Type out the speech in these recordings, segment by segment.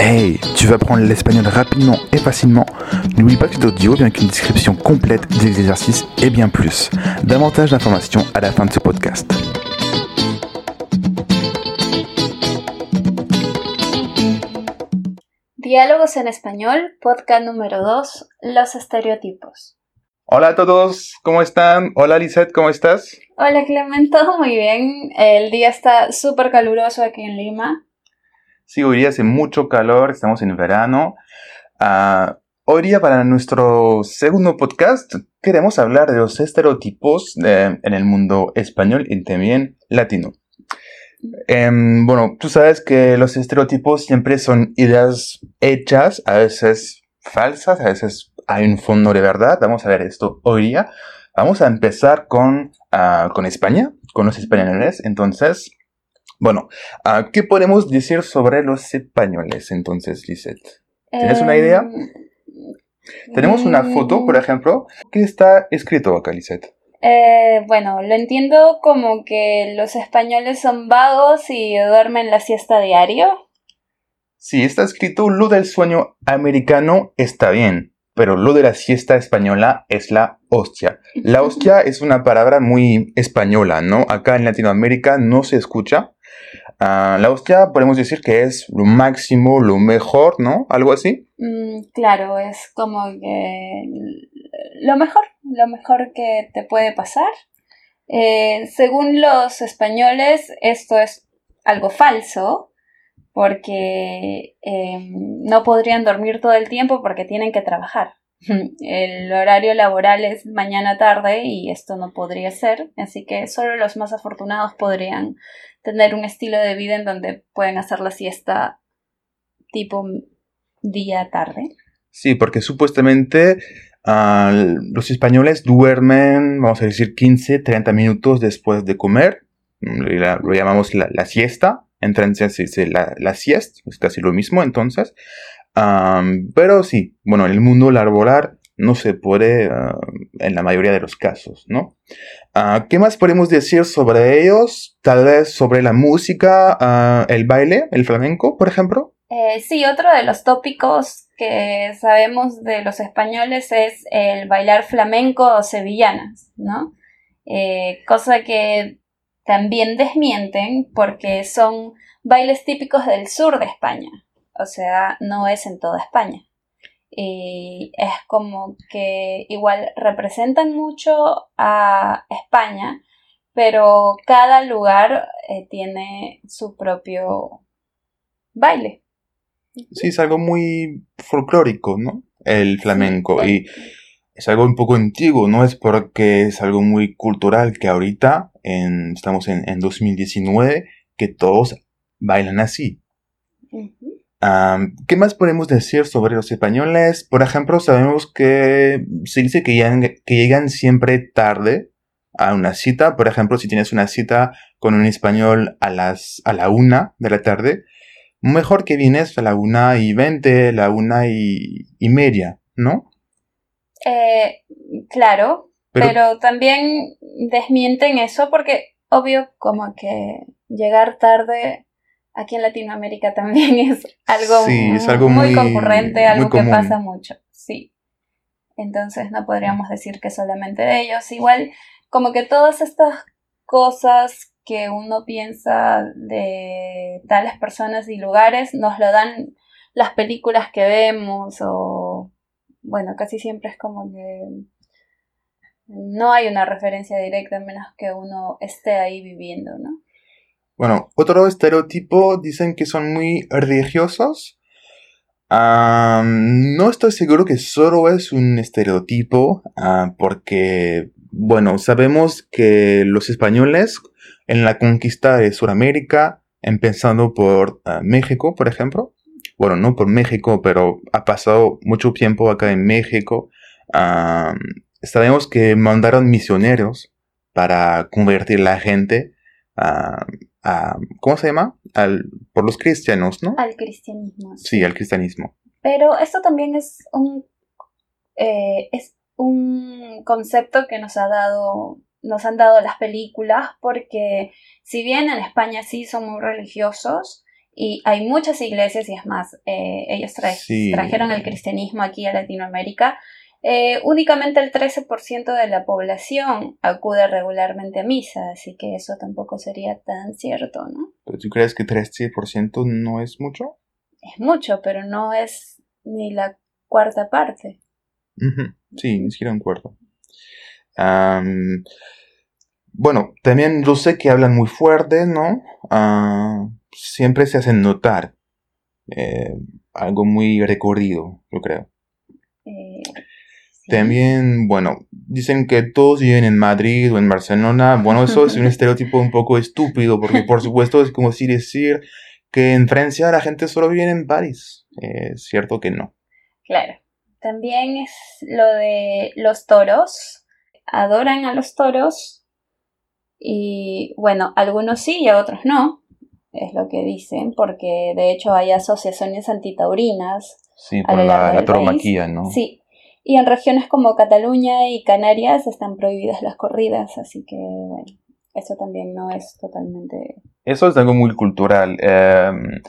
Hey, tu vas apprendre l'espagnol rapidement et facilement N'oublie pas que cet audio vient avec une description complète des exercices et bien plus. Davantage d'informations à la fin de ce podcast. Diálogos en español, podcast número 2, los estereotipos. Hola a todos, ¿cómo están? Hola Lisette, ¿cómo estás? Hola Clement, todo muy bien. El día está súper caluroso aquí en Lima. Sí, hoy día hace mucho calor, estamos en verano. Ah, hoy día para nuestro segundo podcast queremos hablar de los estereotipos de- en el mundo español y también latino. Em, bueno, tú sabes que los estereotipos siempre son ideas hechas, a veces falsas, a veces hay un fondo de verdad. Vamos a ver esto hoy día. Vamos a empezar con, ah, con España, con los españoles. Entonces, bueno, ah, ¿qué podemos decir sobre los españoles entonces, Lisette? ¿Tienes una idea? Em, Tenemos una foto, por mm, ejemplo, que está escrito acá, Lisette. eh, bueno, lo entiendo como que los españoles son vagos y duermen la siesta diario. Sí, está escrito lo del sueño americano está bien, pero lo de la siesta española es la hostia. La hostia es una palabra muy española, ¿no? Acá en Latinoamérica no se escucha. La hostia podemos decir que es lo máximo, lo mejor, ¿no? Algo así. Mm, claro, es como que lo mejor, lo mejor que te puede pasar. Eh, según los españoles, esto es algo falso, porque eh, no podrían dormir todo el tiempo porque tienen que trabajar. El horario laboral es mañana tarde y esto no podría ser, así que solo los más afortunados podrían tener un estilo de vida en donde pueden hacer la siesta tipo día tarde. Sí, porque supuestamente ah, los españoles duermen, vamos a decir, 15, 30 minutos después de comer. La- lo llamamos la, la siesta. En francés se dice la, la sieste, es casi lo mismo entonces. Am, pero sí, bueno, en el mundo laboral no se puede ah, en la mayoría de los casos, ¿no? Ah, ¿Qué más podemos decir sobre ellos? Tal vez sobre la música, ah, el baile, el flamenco, por ejemplo. Eh, sí, otro de los tópicos que sabemos de los españoles es el bailar flamenco o sevillanas, ¿no? Eh, cosa que también desmienten porque son bailes típicos del sur de España, o sea, no es en toda España. Y es como que igual representan mucho a España, pero cada lugar eh, tiene su propio baile. Sí, es algo muy folclórico, ¿no? El flamenco. Sí. Y es algo un poco antiguo, no es porque es algo muy cultural que ahorita, en, estamos en, en 2019, que todos bailan así. ¿Qué más podemos decir sobre los españoles? Por ejemplo, sabemos que se dice que llegan, que llegan siempre tarde a una cita. Por ejemplo, si tienes una cita con un español a las a la una de la tarde, mejor que vienes a la una y veinte, la una y, y media, ¿no? Eh, claro, Pero- pero, también desmienten eso porque obvio como que llegar tarde aquí en Latinoamérica también es algo, Sí, es algo muy- concurrente, muy algo que pasa mucho, sí. Entonces no podríamos decir que solamente de ellos. Igual como que todas estas cosas que uno piensa de tales personas y lugares nos lo dan las películas que vemos o bueno, casi siempre es como que no hay una referencia directa a menos que uno esté ahí viviendo, ¿no? Bueno, otro estereotipo dicen que son muy religiosos. Am, no estoy seguro que solo es un estereotipo, ah, porque, bueno, sabemos que los españoles en la conquista de Sudamérica, empezando por ah, México, por ejemplo, bueno, no por México, pero ha pasado mucho tiempo acá en México, sabemos que mandaron misioneros para convertir la gente a, ¿cómo se llama? Al, por los cristianos, ¿no? Al cristianismo. Sí, al cristianismo. Pero esto también es un eh, es un concepto que nos ha dado nos han dado las películas porque si bien en España sí son muy religiosos y hay muchas iglesias y es más, eh, ellos trajeron el cristianismo aquí a Latinoamérica. Eh, únicamente el 13% de la población acude regularmente a misa, así que eso tampoco sería tan cierto, ¿no? ¿Tú crees que 13% no es mucho? Es mucho, pero no es ni la cuarta parte. Sí, ni siquiera un cuarto. bueno, también yo sé que hablan muy fuerte, ¿no? Ah, siempre se hacen notar. Eh, algo muy recorrido, yo creo. Eh, también, bueno, dicen que todos viven en Madrid o en Barcelona. Bueno, eso es un estereotipo un poco estúpido, porque por supuesto es como si decir que en Francia la gente solo vive en París. Es cierto que no. Claro. También es lo de los toros. Adoran a los toros. Y bueno, algunos sí y a otros no. Es lo que dicen, porque de hecho hay asociaciones antitaurinas. Sí, por la, la tauromaquia, ¿no? Sí, y en regiones como Cataluña y Canarias están prohibidas las corridas, así que bueno, eso también no es totalmente... Eso es algo muy cultural. Em,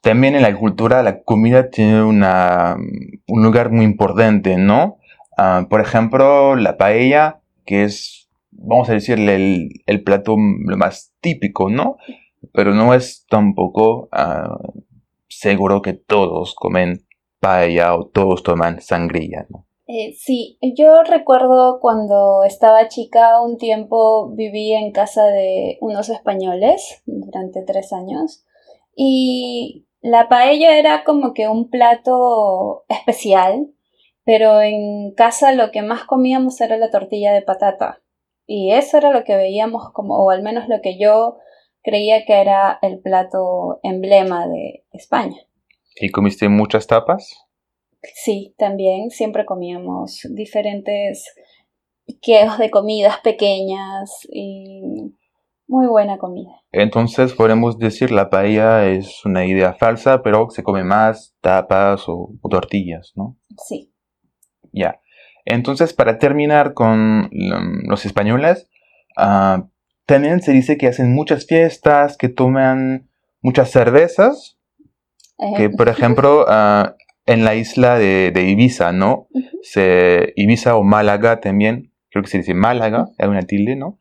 también en la cultura la comida tiene una, un lugar muy importante, ¿no? Ah, por ejemplo, la paella, que es, vamos a decirle, el, el plato más típico, ¿no? Pero no es tampoco ah, seguro que todos comen paella o todos toman sangría, ¿no? Eh, sí, yo recuerdo cuando estaba chica, un tiempo viví en casa de unos españoles durante tres años y la paella era como que un plato especial, pero en casa lo que más comíamos era la tortilla de patata y eso era lo que veíamos como, o al menos lo que yo creía que era el plato emblema de España. ¿Y comiste muchas tapas? Sí, también siempre comíamos diferentes queos de comidas pequeñas y muy buena comida. Entonces podemos decir la paella es una idea falsa, pero se come más tapas o, tortillas, ¿no? Sí. Ya. Entonces, para terminar con los españoles, ah, también se dice que hacen muchas fiestas, que toman muchas cervezas, que por ejemplo uh, en la isla de, Ibiza, ¿no? se, Ibiza o Málaga también, creo que se dice Málaga, hay una tilde, ¿no?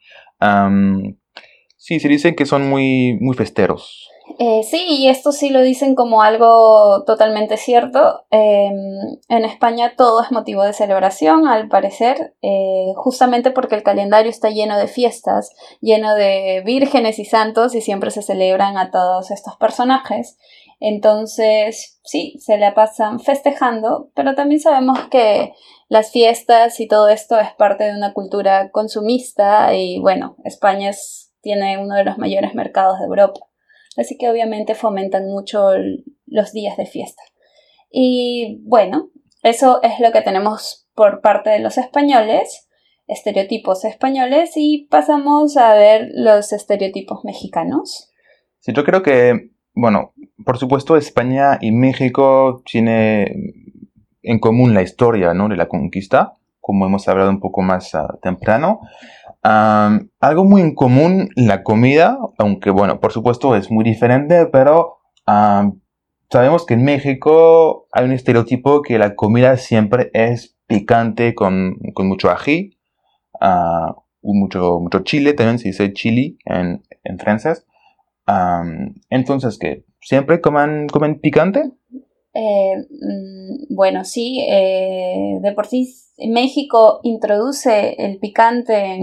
sí, se dicen que son muy, muy festeros. Eh, sí, y esto sí lo dicen como algo totalmente cierto. Em, en España todo es motivo de celebración, al parecer, eh, justamente porque el calendario está lleno de fiestas, lleno de vírgenes y santos, y siempre se celebran a todos estos personajes. Entonces, sí, se la pasan festejando, pero también sabemos que las fiestas y todo esto es parte de una cultura consumista y bueno, España tiene uno de los mayores mercados de Europa. Así que obviamente fomentan mucho los días de fiesta. Y bueno, eso es lo que tenemos por parte de los españoles, estereotipos españoles, y pasamos a ver los estereotipos mexicanos. Sí, yo creo que bueno, por supuesto España y México tiene en común la historia ¿no? de la conquista, como hemos hablado un poco más ah, temprano. algo muy en común, la comida, aunque bueno, por supuesto es muy diferente, pero sabemos que en México hay un estereotipo que la comida siempre es picante con, mucho ají, uh, mucho, mucho chile, también se dice chili en, en francés entonces, ¿qué? ¿Siempre comen, picante? Eh, mm, bueno, sí, eh, de por sí México introduce el picante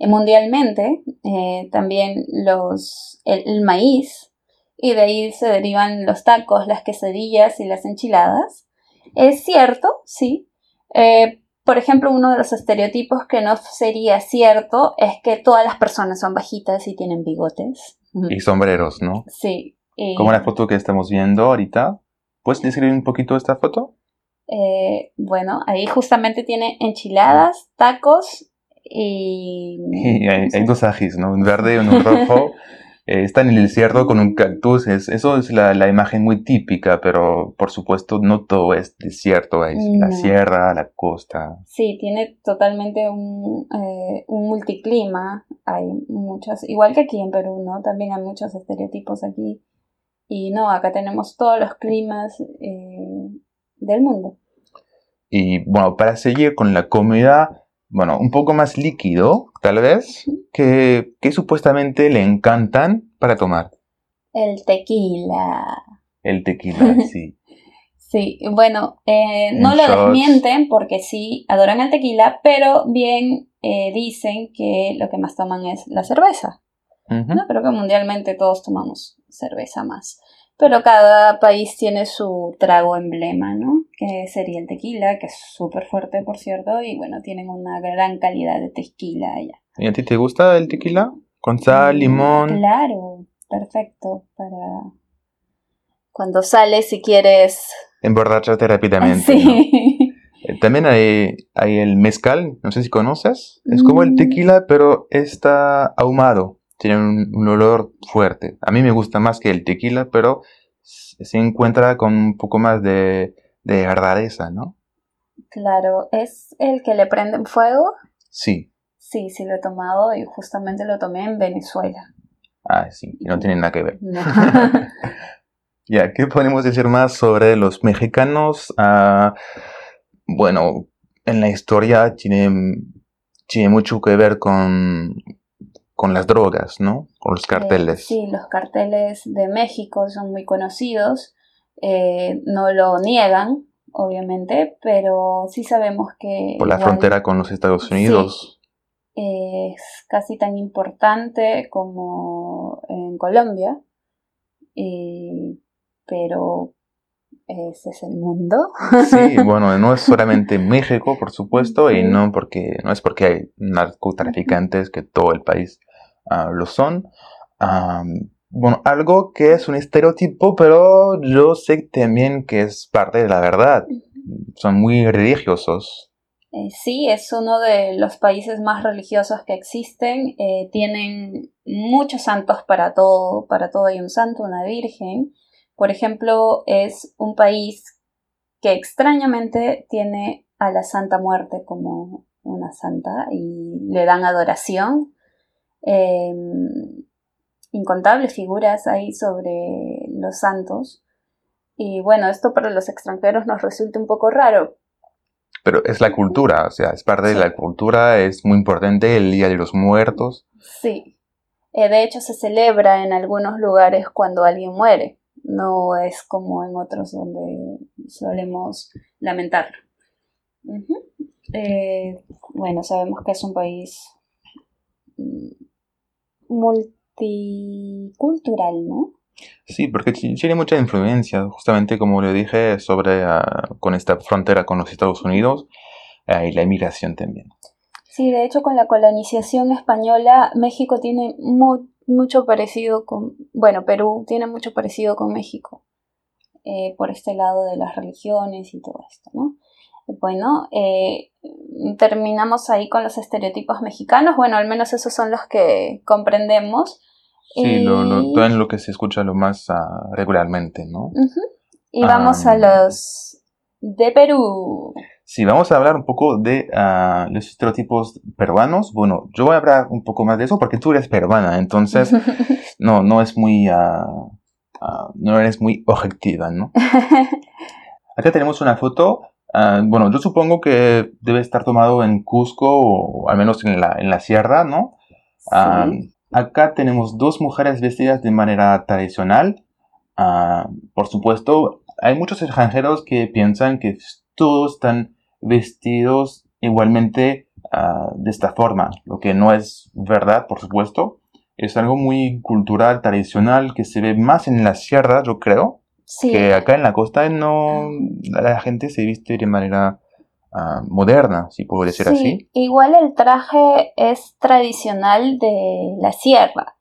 mundialmente, eh, también los, el, maíz, y de ahí se derivan los tacos, las quesadillas y las enchiladas. Es cierto, sí. por ejemplo, uno de los estereotipos que no sería cierto es que todas las personas son bajitas y tienen bigotes. Y sombreros, ¿no? Sí. Como la foto que estamos viendo ahorita. ¿Puedes describir un poquito esta foto? Eh, bueno, ahí justamente tiene enchiladas, tacos y... hay, dos ajis, ¿no? Un verde y uno rojo. Eh, está en el desierto con un cactus. eso es la, imagen muy típica, pero por supuesto no todo es desierto. Hay la sierra, la costa. Sí, tiene totalmente un, eh, un multiclima. Hay muchos, igual que aquí en Perú, ¿no? También hay muchos estereotipos aquí. Y no, acá tenemos todos los climas eh, del mundo. Y bueno, para seguir con la comida, bueno, un poco más líquido, tal vez, que, que supuestamente le encantan para tomar. El tequila. El tequila, sí. Sí, bueno, eh, no lo desmienten porque sí adoran el tequila, pero bien eh, dicen que lo que más toman es la cerveza. ¿no? Creo que mundialmente todos tomamos cerveza más. Pero cada país tiene su trago emblema, ¿no? Que sería el tequila, que es súper fuerte, por cierto, y bueno, tienen una gran calidad de tequila allá. ¿Y a ti te gusta el tequila? ¿Con sal, mm, limón? Claro, perfecto para cuando sales si quieres... Emborracharte rápidamente. Sí. Eh, también hay, hay, el mezcal, no sé si conoces. Es como el mm. tequila, pero está ahumado. Tiene un, olor fuerte. A mí me gusta más que el tequila, pero se encuentra con un poco más de, de ¿no? Claro, ¿es el que le prenden fuego? Sí. Sí, sí lo he tomado y justamente lo tomé en Venezuela. Ah, sí, no tiene nada que ver. ya, ¿qué podemos decir más sobre los mexicanos? Ah, bueno, en la historia tiene, tiene mucho que ver con, con las drogas, ¿no? Con los carteles. sí, los carteles de México son muy conocidos. Eh, no lo niegan, obviamente, pero sí sabemos que... Por la frontera con los Estados Unidos. es casi tan importante como en Colombia, pero ese es el mundo. Sí, bueno, no es solamente México, por supuesto, y no porque no es porque hay narcotraficantes que todo el país ah, lo son. bueno, algo que es un estereotipo, pero yo sé también que es parte de la verdad. Son muy religiosos. Eh, sí, es uno de los países más religiosos que existen. Eh, tienen muchos santos para todo, para todo hay un santo, una virgen. Por ejemplo, es un país que extrañamente tiene a la Santa Muerte como una santa y le dan adoración. Em, incontables figuras hay sobre los santos. Y bueno, esto para los extranjeros nos resulta un poco raro. Pero es la cultura, o sea, es parte de la cultura, es muy importante el Día de los Muertos. Sí. Eh, de hecho, se celebra en algunos lugares cuando alguien muere no es como en otros donde solemos lamentarlo. Eh, bueno, sabemos que es un país mm, multicultural, ¿no? Sí, porque tiene mucha influencia, justamente como le dije, sobre ah, con esta frontera con los Estados Unidos y la inmigración también. Sí, de hecho con la colonización española México tiene mucho parecido con, bueno, Perú tiene mucho parecido con México eh, por este lado de las religiones y todo esto, ¿no? Bueno, eh, terminamos ahí con los estereotipos mexicanos, bueno, al menos esos son los que comprendemos. Sí, lo, lo, en lo que se escucha lo más uh, regularmente, ¿no? Y vamos a los de Perú. Si vamos a hablar un poco de ah, los estereotipos peruanos, bueno, yo voy a hablar un poco más de eso porque tú eres peruana, entonces no, no es muy, uh, no eres muy objetiva, ¿no? Acá tenemos una foto, bueno, yo supongo que debe estar tomado en Cusco o al menos en la, en la sierra, ¿no? acá tenemos dos mujeres vestidas de manera tradicional. por supuesto, hay muchos extranjeros que piensan que todos están vestidos igualmente ah, de esta forma, lo que no es verdad, por supuesto. Es algo muy cultural, tradicional, que se ve más en la sierra, yo creo, que acá en la costa no la gente se viste de manera ah, moderna, si puedo decir así. Igual el traje es tradicional de la sierra,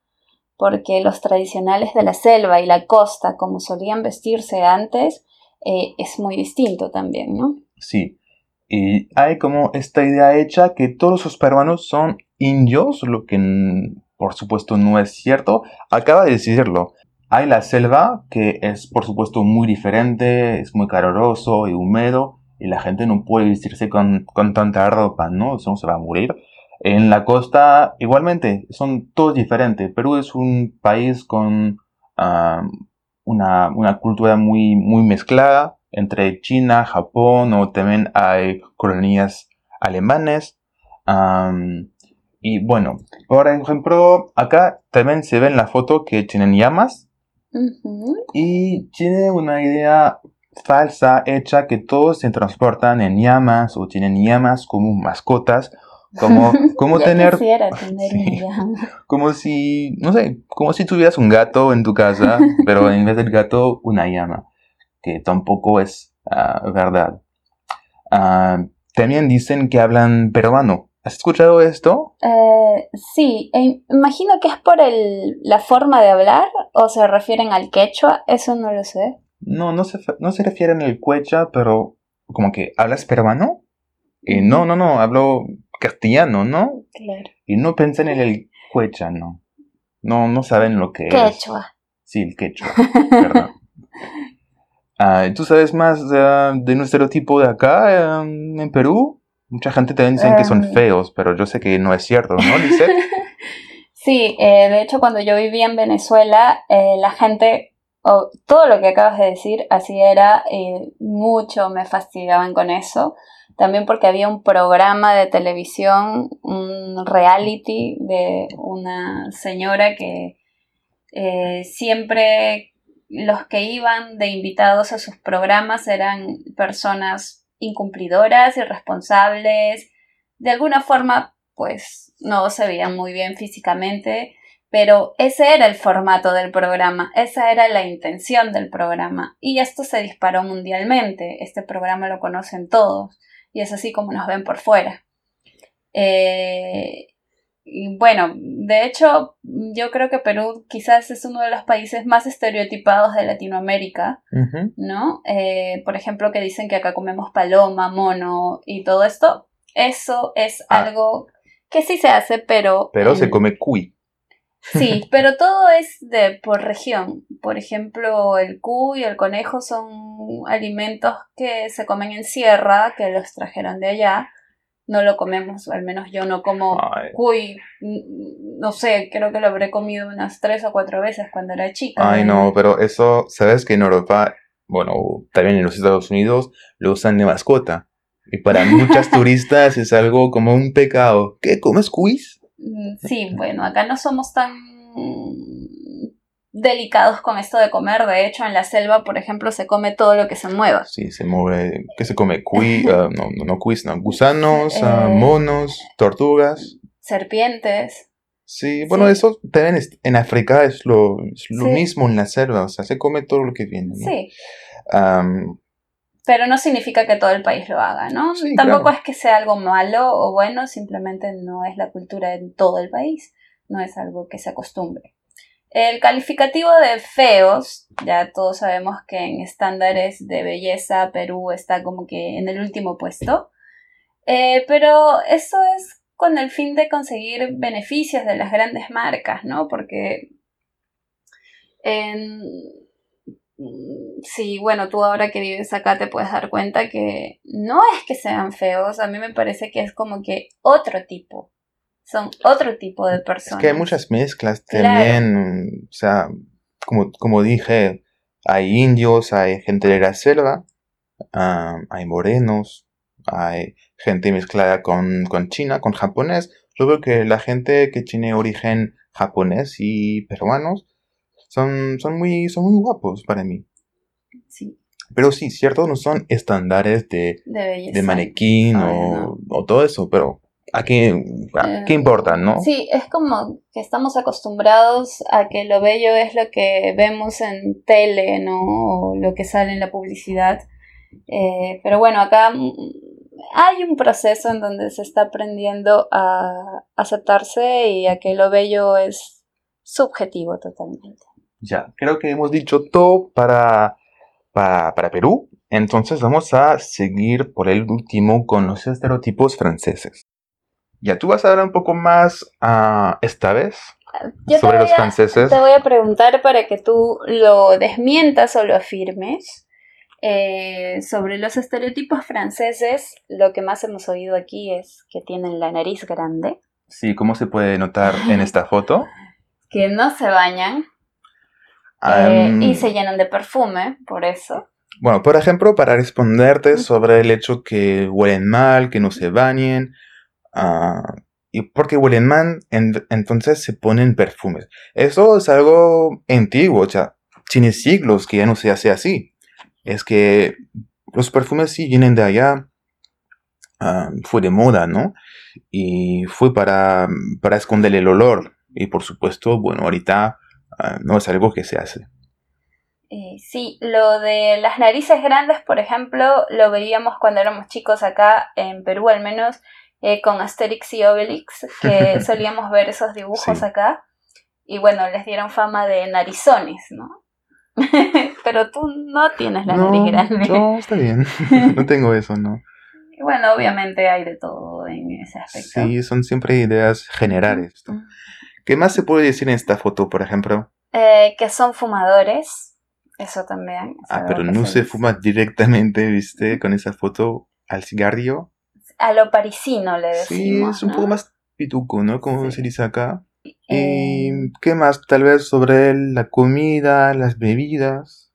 porque los tradicionales de la selva y la costa, como solían vestirse antes, eh, es muy distinto también, ¿no? Sí, y hay como esta idea hecha que todos los peruanos son indios, lo que por supuesto no es cierto. Acaba de decirlo. Hay la selva, que es por supuesto muy diferente, es muy caluroso y húmedo, y la gente no puede vestirse con, con tanta ropa, ¿no? Eso se va a morir. En la costa, igualmente, son todos diferentes. Perú es un país con ah, una, una cultura muy, muy mezclada entre China, Japón o también hay colonias alemanes. y bueno, por ejemplo, acá también se ve en la foto que tienen llamas y tiene una idea falsa hecha que todos se transportan en llamas o tienen llamas como mascotas como, como tener, tener como si, no sé, como si tuvieras un gato en tu casa, pero en vez del gato una llama, que tampoco es ah, verdad. Ah, también dicen que hablan peruano. ¿Has escuchado esto? Eh, sí, e imagino que es por el, la forma de hablar o se refieren al quechua, eso no lo sé. No, no se, no se refieren al quechua, pero como que hablas peruano. Y no, no, no, hablo castellano, ¿no? Claro. Y no piensan en el quechua, ¿no? No, no saben lo que quechua. es. Quechua. Sí, el quechua, perdón. Ah, ¿Tú sabes más de un estereotipo de acá, em, en Perú? Mucha gente también dice que son em. feos, pero yo sé que no es cierto, ¿no, Lizeth? sí, eh, de hecho cuando yo vivía en Venezuela, eh, la gente, todo lo que acabas de decir, así era, y mucho me fastidiaban con eso también porque había un programa de televisión, un reality de una señora que eh, siempre los que iban de invitados a sus programas eran personas incumplidoras, irresponsables, de alguna forma pues no se veían muy bien físicamente, pero ese era el formato del programa, esa era la intención del programa. Y esto se disparó mundialmente, este programa lo conocen todos y es así como nos ven por fuera. Eh, y bueno, de hecho, yo creo que Perú quizás es uno de los países más estereotipados de Latinoamérica, ¿no? Eh, por ejemplo, que dicen que acá comemos paloma, mono y todo esto. Eso es ah. algo que sí se hace, pero... Pero se come cuy. Sí, pero todo es de por región. Por ejemplo, el cuy y el conejo son alimentos que se comen en sierra, que los trajeron de allá. No lo comemos, al menos yo no como cuy. No sé, creo que lo habré comido unas tres o cuatro veces cuando era chica. Ay, no, pero eso, sabes que en Europa, bueno, también en los Estados Unidos, lo usan de mascota. Y para muchas turistas es algo como un pecado. ¿Qué? ¿Comes cuis? Mm, sí, bueno, acá no somos tan delicados con esto de comer. De hecho, en la selva, por ejemplo, se come todo lo que se mueva. Sí, se mueve. ¿Qué se come? Cui, ah, no, no, no, no, gusanos, ah, eh, monos, tortugas. Serpientes. Sí, bueno, eso también en África es lo, lo mismo en la selva, o sea, se come todo lo que viene. Sí pero no significa que todo el país lo haga, ¿no? Tampoco es que sea algo malo o bueno, simplemente no es la cultura en todo el país, no es algo que se acostumbre. El calificativo de feos, ya todos sabemos que en estándares de belleza Perú está como que en el último puesto, eh, pero eso es con el fin de conseguir beneficios de las grandes marcas, ¿no? Porque Mm, sí, bueno, tú ahora que vives acá te puedes dar cuenta que no es que sean feos, a mí me parece que es como que otro tipo, son otro tipo de personas. Es que hay muchas mezclas también, o sea, como, como dije, hay indios, hay gente de la selva, hay morenos, hay gente mezclada con, con China, con japonés. Yo creo que la gente que tiene origen japonés y peruanos son, son, muy, son muy guapos para mí. Sí. Pero sí, cierto, no son estándares de, de, manequín o, o, todo eso, pero ¿a qué, qué eh, importa, no? Sí, es como que estamos acostumbrados a que lo bello es lo que vemos en tele, ¿no? O lo que sale en la publicidad. Eh, pero bueno, acá hay un proceso en donde se está aprendiendo a aceptarse y a que lo bello es subjetivo totalmente. Ya, creo que hemos dicho todo para, para, Perú. Entonces vamos a seguir por el último con los estereotipos franceses. Ya, tú vas a hablar un poco más uh, esta vez sobre los franceses. Te voy a preguntar para que tú lo desmientas o lo afirmes. Eh, sobre los estereotipos franceses, lo que más hemos oído aquí es que tienen la nariz grande. Sí, ¿cómo se puede notar en esta foto? Que no se bañan. Eh, Am, y se llenan de perfume, por eso. Bueno, por ejemplo, para responderte sobre el hecho que huelen mal, que no se bañen, ah, y porque huelen mal, en- entonces se ponen perfumes. Eso es algo antiguo, o sea, tiene siglos que ya no se hace así. Es que los perfumes sí vienen de allá, ah, fue de moda, ¿no? Y fue para, para esconder el olor. Y por supuesto, bueno, ahorita ah, no es algo que se hace. Eh, sí, lo de las narices grandes, por ejemplo, lo veíamos cuando éramos chicos acá, en Perú al menos, eh, con Asterix y Obelix, que solíamos ver esos dibujos Sí. acá. Y bueno, les dieron fama de narizones, ¿no? Pero tú no tienes la no, nariz grande. no, está bien. no tengo eso, ¿no? Y bueno, obviamente hay de todo en ese aspecto. Sí, son siempre ideas generales. ¿Qué más se puede decir en esta foto, por ejemplo? Eh, que son fumadores. Eso también. es Ah, pero no se dice. fuma directamente, ¿viste? Con esa foto al cigarrillo. A lo parisino le Sí, decimos. es un ¿no? poco más pituco, ¿no? Como Sí. se dice acá. Eh, ¿Y qué más? Tal vez sobre la comida, las bebidas.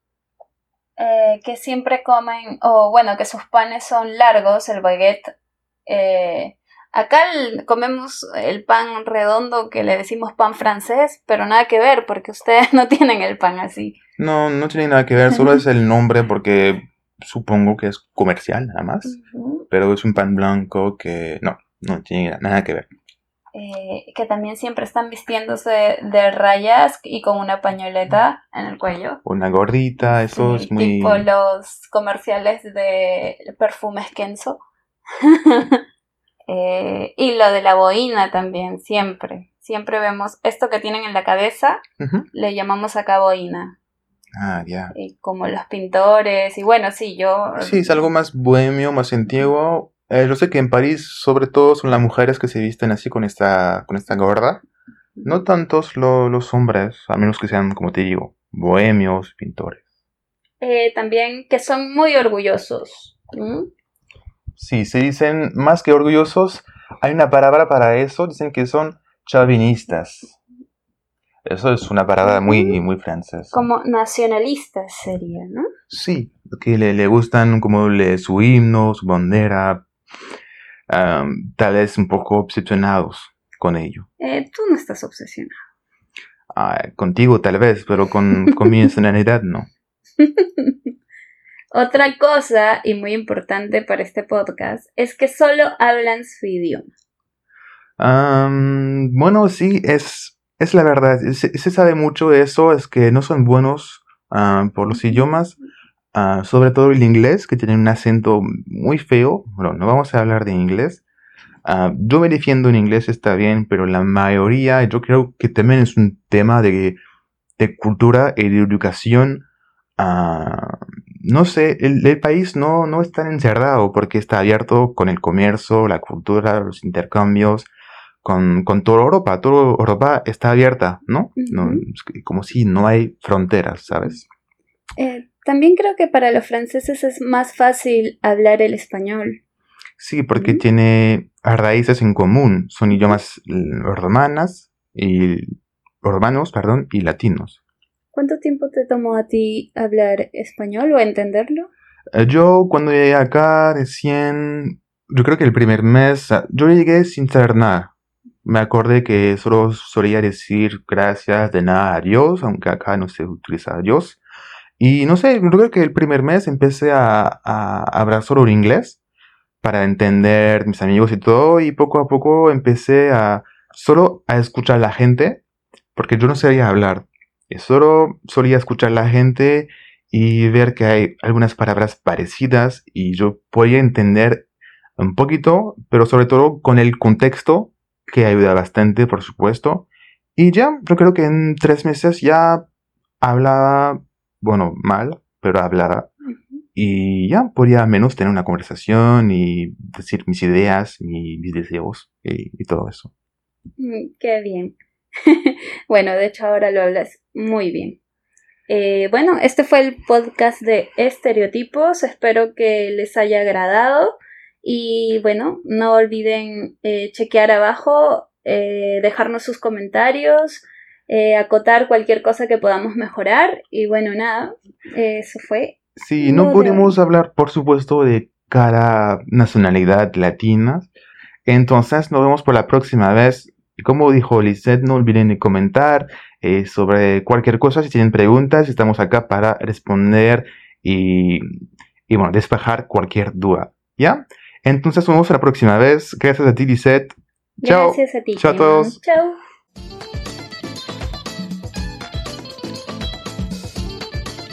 eh, que siempre comen, o bueno, que sus panes son largos, el baguette. eh, acá el- comemos el pan redondo que le decimos pan francés, pero nada que ver porque ustedes no tienen el pan así. No, no tiene nada que ver, solo es el nombre porque supongo que es comercial nada más. Pero es un pan blanco que no, no tiene nada que ver. Eh, que también siempre están vistiéndose de rayas y con una pañoleta en el cuello. Una gorrita, eso Sí, es muy... Tipo los comerciales de perfumes Kenzo. Eh, y lo de la boina también, siempre. Siempre vemos esto que tienen en la cabeza, le llamamos acá boina. Ah, ya. Y como los pintores, y bueno, sí, yo. Sí, es algo más bohemio, más antiguo. Eh, yo sé que en París, sobre todo, son las mujeres que se visten así con esta, con esta gorra. No tantos lo- los hombres, a menos que sean, como te digo, bohemios, pintores. Eh, también que son muy orgullosos. Sí, se dicen más que orgullosos. Hay una palabra para eso, dicen que son chauvinistas. Eso es una palabra muy, muy francesa. Como nacionalistas sería, ¿no? Sí, que le, le gustan como le, su himno, su bandera, tal vez un poco obsesionados con ello. Eh, tú no estás obsesionado. Ah, contigo tal vez, pero con, con mi nacionalidad no. Otra cosa, y muy importante para este podcast, es que solo hablan su idioma. Bueno, sí, es, es la verdad. Se, sabe mucho de eso, es que no son buenos ah, por los idiomas, ah, sobre todo el inglés, que tiene un acento muy feo. Bueno, no vamos a hablar de inglés. Ah, yo me defiendo en inglés, está bien, pero la mayoría, yo creo que también es un tema de, de cultura y de educación. No sé, el, el país no, no es tan encerrado porque está abierto con el comercio, la cultura, los intercambios con, con toda Europa. Toda Europa está abierta, ¿no? como si no hay fronteras, ¿sabes? Eh, también creo que para los franceses es más fácil hablar el español. Sí, porque tiene raíces en común. Son idiomas romanas y romanos, perdón, y latinos. ¿Cuánto tiempo te tomó a ti hablar español o entenderlo? Eh, Yo cuando llegué acá recién, yo creo que el primer mes, yo llegué sin saber nada. Me acordé que solo solía decir gracias, de nada, adiós, aunque acá no se utiliza adiós. Y no sé, creo que el primer mes empecé a, a hablar solo en inglés para entender mis amigos y todo, y poco a poco empecé a solo a escuchar a la gente, porque yo no sabía hablar. Solo solía escuchar a la gente y ver que hay algunas palabras parecidas y yo podía entender un poquito, pero sobre todo con el contexto, que ayuda bastante, por supuesto. Y ya, yo creo que en tres meses ya hablaba, bueno, mal, pero hablaba. Y ya podía al menos tener una conversación y decir mis ideas, mi- mis deseos y, y todo eso. Mm, Qué bien. bueno, de hecho ahora lo hablas muy bien. Eh, bueno, este fue el podcast de estereotipos. Espero que les haya agradado. Y bueno, no olviden eh, chequear abajo, eh, dejarnos sus comentarios, eh, acotar cualquier cosa que podamos mejorar. Y bueno, nada, eso fue. Sí, no podemos hablar, por supuesto, de cada nacionalidad latina. Entonces, nos vemos por la próxima vez. Como dijo Lisette, no olviden de comentar sobre cualquier cosa. Si tienen preguntas, estamos acá para responder y, y bueno, despejar cualquier duda. ¿Ya? Entonces, nos vemos la próxima vez. Gracias a ti, Lisette. Chao. Gracias a ti. Chao a todos. Chao.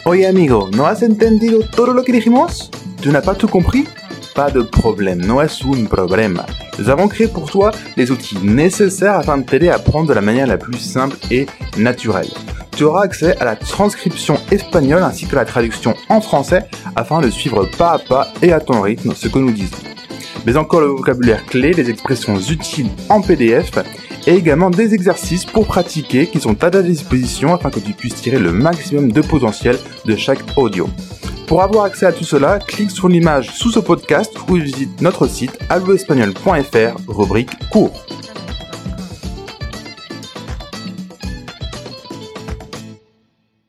Oye amigo, ¿no has entendido todo lo que dijimos? ¿Tu n'as pas tout compris? Pas de problème, no es un problema. Nous avons créé pour toi les outils nécessaires afin de t'aider à apprendre de la manière la plus simple et naturelle. Tu auras accès à la transcription espagnole ainsi que la traduction en français afin de suivre pas à pas et à ton rythme ce que nous disons. Mais encore le vocabulaire clé, les expressions utiles en PDF et également des exercices pour pratiquer qui sont à ta disposition afin que tu puisses tirer le maximum de potentiel de chaque audio. Pour avoir accès à tout cela, clique sur l'image sous ce podcast ou visite notre site alloespagnol.fr, rubrique cours.